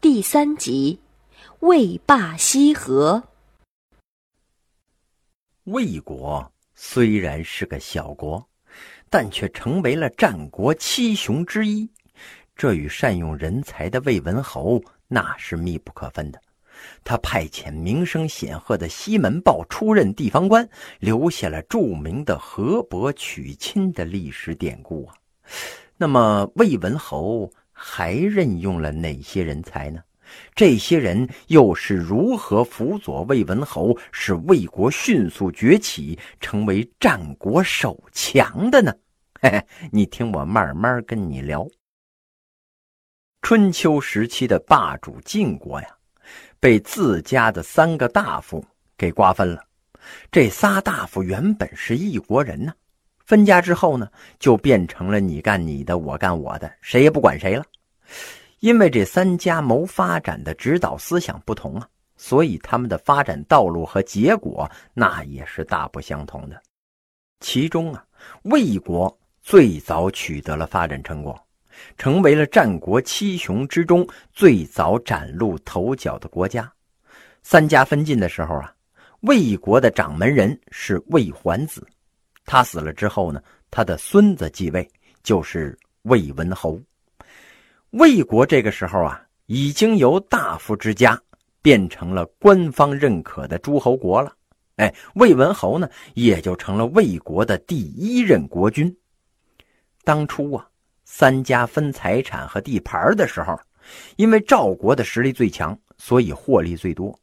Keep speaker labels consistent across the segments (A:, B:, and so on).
A: 第三集，魏霸西河。
B: 魏国虽然是个小国，但却成为了战国七雄之一，这与善用人才的魏文侯那是密不可分的。他派遣名声显赫的西门豹出任地方官，留下了著名的河伯娶亲的历史典故啊。那么，魏文侯还任用了哪些人才呢？这些人又是如何辅佐魏文侯，使魏国迅速崛起，成为战国首强的呢？嘿嘿，你听我慢慢跟你聊。春秋时期的霸主晋国呀。被自家的三个大夫给瓜分了。这仨大夫原本是一国人呢，分家之后呢，就变成了你干你的，我干我的，谁也不管谁了。因为这三家谋发展的指导思想不同啊，所以他们的发展道路和结果那也是大不相同的。其中啊，魏国最早取得了发展成果。成为了战国七雄之中最早崭露头角的国家。三家分晋的时候啊，魏国的掌门人是魏桓子，他死了之后呢，他的孙子继位，就是魏文侯。魏国这个时候啊，已经由大夫之家变成了官方认可的诸侯国了。哎，魏文侯呢，也就成了魏国的第一任国君。当初啊。三家分财产和地盘的时候，因为赵国的实力最强，所以获利最多。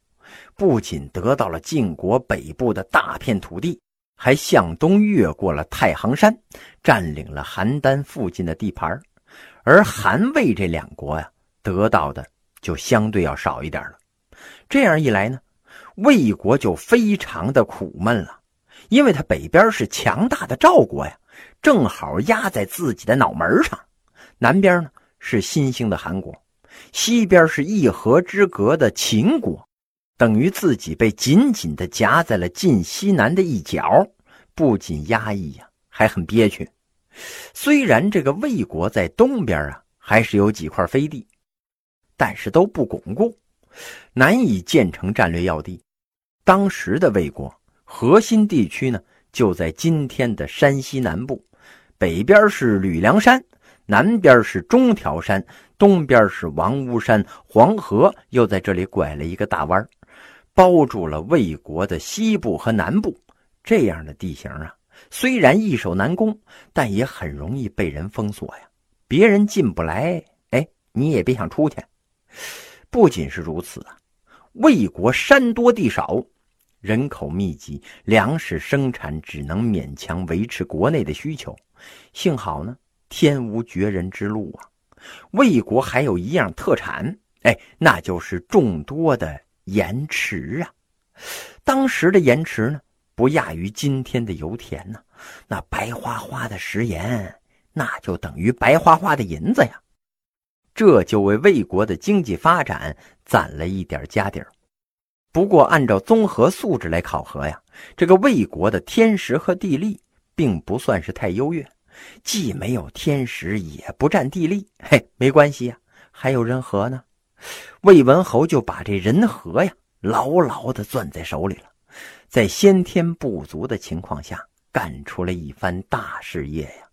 B: 不仅得到了晋国北部的大片土地，还向东越过了太行山，占领了邯郸附近的地盘。而韩魏这两国呀，得到的就相对要少一点了。这样一来呢，魏国就非常的苦闷了，因为他北边是强大的赵国呀。正好压在自己的脑门上，南边呢是新兴的韩国，西边是一河之隔的秦国，等于自己被紧紧的夹在了晋西南的一角，不仅压抑呀，还很憋屈。虽然这个魏国在东边啊，还是有几块飞地，但是都不巩固，难以建成战略要地。当时的魏国核心地区呢，就在今天的山西南部。北边是吕梁山，南边是中条山，东边是王屋山，黄河又在这里拐了一个大弯包住了魏国的西部和南部。这样的地形啊，虽然易守难攻，但也很容易被人封锁呀。别人进不来，哎，你也别想出去。不仅是如此啊，魏国山多地少，人口密集，粮食生产只能勉强维持国内的需求。幸好呢，天无绝人之路啊！魏国还有一样特产，哎，那就是众多的盐池啊。当时的盐池呢，不亚于今天的油田呢。那白花花的食盐，那就等于白花花的银子呀。这就为魏国的经济发展攒了一点家底儿。不过，按照综合素质来考核呀，这个魏国的天时和地利。并不算是太优越，既没有天时，也不占地利。嘿，没关系呀，还有人和呢。魏文侯就把这人和呀牢牢的攥在手里了，在先天不足的情况下，干出了一番大事业呀。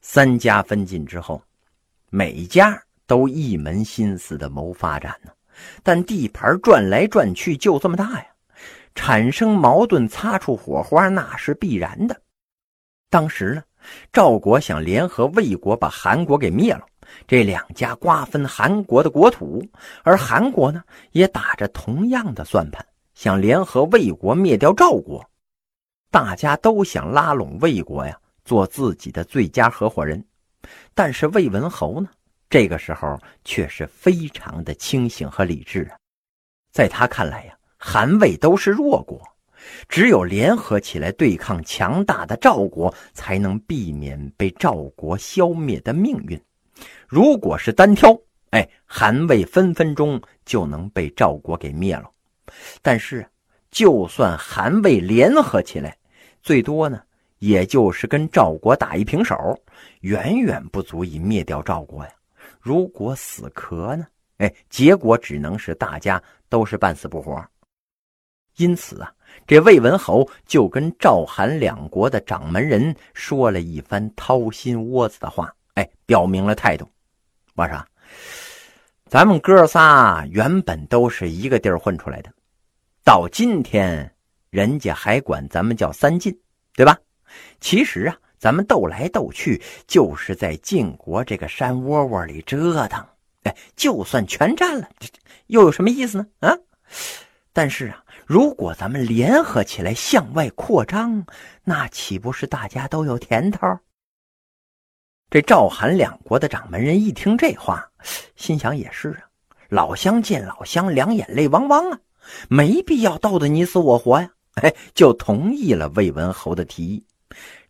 B: 三家分晋之后，每家都一门心思的谋发展呢，但地盘转来转去就这么大呀，产生矛盾、擦出火花那是必然的。当时呢，赵国想联合魏国把韩国给灭了，这两家瓜分韩国的国土，而韩国呢也打着同样的算盘，想联合魏国灭掉赵国。大家都想拉拢魏国呀，做自己的最佳合伙人。但是魏文侯呢，这个时候却是非常的清醒和理智啊，在他看来呀，韩魏都是弱国。只有联合起来对抗强大的赵国，才能避免被赵国消灭的命运。如果是单挑，哎，韩魏分分钟就能被赵国给灭了。但是，就算韩魏联合起来，最多呢，也就是跟赵国打一平手，远远不足以灭掉赵国呀。如果死磕呢，哎，结果只能是大家都是半死不活。因此啊，这魏文侯就跟赵、韩两国的掌门人说了一番掏心窝子的话，哎，表明了态度。我说，咱们哥仨原本都是一个地儿混出来的，到今天，人家还管咱们叫三晋，对吧？其实啊，咱们斗来斗去，就是在晋国这个山窝窝里折腾。哎，就算全占了，又有什么意思呢？啊！但是啊。如果咱们联合起来向外扩张，那岂不是大家都有甜头？这赵韩两国的掌门人一听这话，心想也是啊，老乡见老乡，两眼泪汪汪啊，没必要斗得你死我活呀，哎，就同意了魏文侯的提议。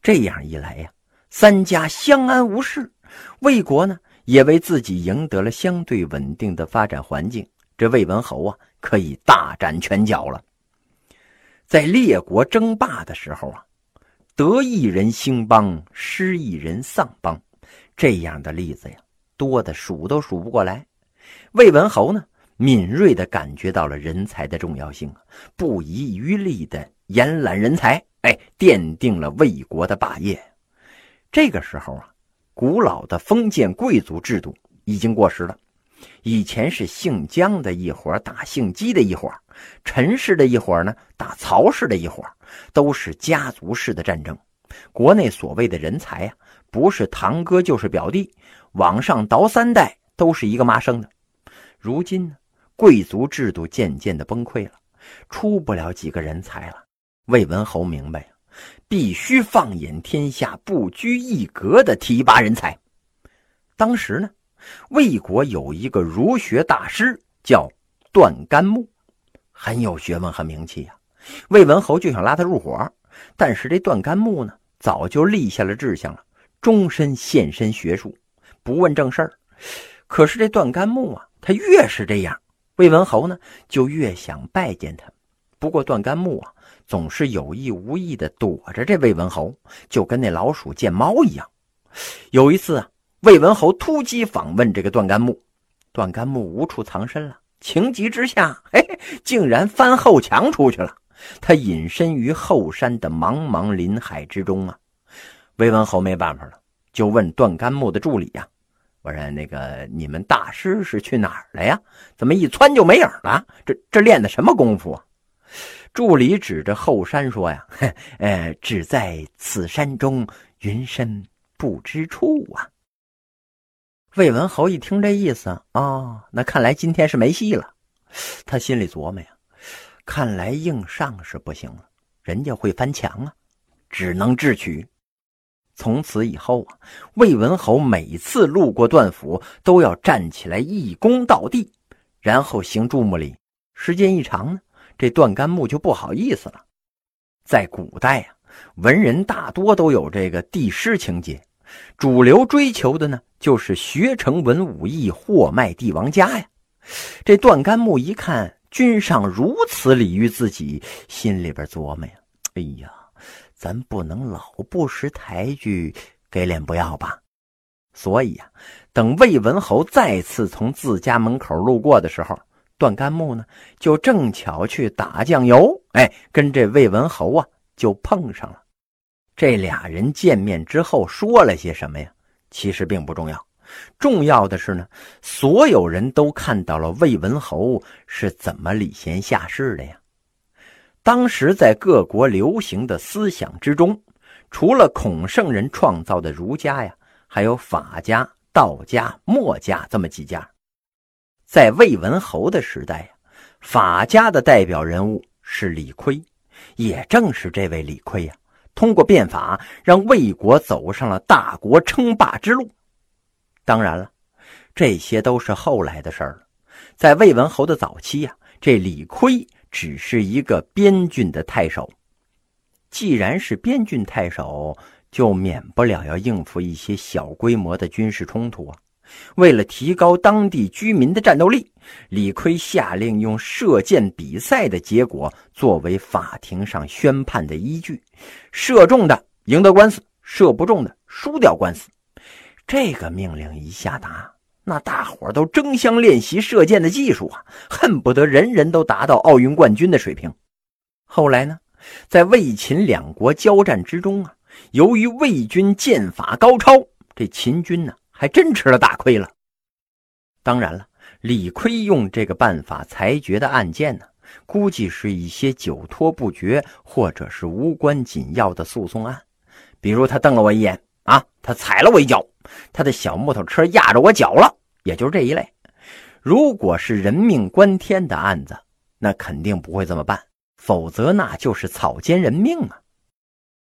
B: 这样一来呀，三家相安无事，魏国呢也为自己赢得了相对稳定的发展环境。这魏文侯啊，可以大展拳脚了。在列国争霸的时候啊，得一人兴邦，失一人丧邦，这样的例子呀，多的数都数不过来。魏文侯呢，敏锐的感觉到了人才的重要性，不遗余力的延揽人才，哎，奠定了魏国的霸业。这个时候啊，古老的封建贵族制度已经过时了。以前是姓姜的一伙打姓姬的一伙，陈氏的一伙呢打曹氏的一伙，都是家族式的战争。国内所谓的人才啊，不是堂哥就是表弟，往上倒三代都是一个妈生的。如今呢，贵族制度渐渐的崩溃了，出不了几个人才了。魏文侯明白必须放眼天下，不拘一格的提拔人才。当时呢。魏国有一个儒学大师叫段干木，很有学问和名气呀。魏文侯就想拉他入伙，但是这段干木呢，早就立下了志向了，终身献身学术，不问正事儿。可是这段干木啊，他越是这样，魏文侯呢就越想拜见他。不过段干木啊，总是有意无意的躲着这魏文侯，就跟那老鼠见猫一样。有一次啊。魏文侯突击访问这个段干木，段干木无处藏身了，情急之下，嘿，竟然翻后墙出去了。他隐身于后山的茫茫林海之中啊。魏文侯没办法了，就问段干木的助理呀：“我说那个你们大师是去哪儿了呀？怎么一窜就没影了？这这练的什么功夫啊？”助理指着后山说：“呀，呃，只在此山中，云深不知处啊。”魏文侯一听这意思啊，那看来今天是没戏了。他心里琢磨呀，看来硬上是不行了，人家会翻墙啊，只能智取。从此以后啊，魏文侯每次路过段府，都要站起来一躬到地，然后行注目礼。时间一长呢，这段干木就不好意思了。在古代啊，文人大多都有这个帝师情节。主流追求的呢，就是学成文武艺，货卖帝王家呀。这段干木一看君上如此礼遇自己，心里边琢磨呀：“哎呀，咱不能老不识抬举，给脸不要吧？”所以呀，等魏文侯再次从自家门口路过的时候，段干木呢就正巧去打酱油，哎，跟这魏文侯啊就碰上了。这俩人见面之后说了些什么呀？其实并不重要，重要的是呢，所有人都看到了魏文侯是怎么礼贤下士的呀。当时在各国流行的思想之中，除了孔圣人创造的儒家呀，还有法家、道家、墨家这么几家。在魏文侯的时代呀，法家的代表人物是李悝，也正是这位李悝呀。通过变法，让魏国走上了大国称霸之路。当然了，这些都是后来的事儿了。在魏文侯的早期呀，这李悝只是一个边郡的太守。既然是边郡太守，就免不了要应付一些小规模的军事冲突啊。为了提高当地居民的战斗力，李悝下令用射箭比赛的结果作为法庭上宣判的依据，射中的赢得官司，射不中的输掉官司。这个命令一下达，那大伙都争相练习射箭的技术啊，恨不得人人都达到奥运冠军的水平。后来呢，在魏秦两国交战之中啊，由于魏军箭法高超，这秦军呢还真吃了大亏了。当然了，李逵用这个办法裁决的案件呢，估计是一些久拖不决或者是无关紧要的诉讼案，比如他瞪了我一眼啊，他踩了我一脚。他的小木头车压着我脚了，也就是这一类。如果是人命关天的案子，那肯定不会这么办，否则那就是草菅人命啊。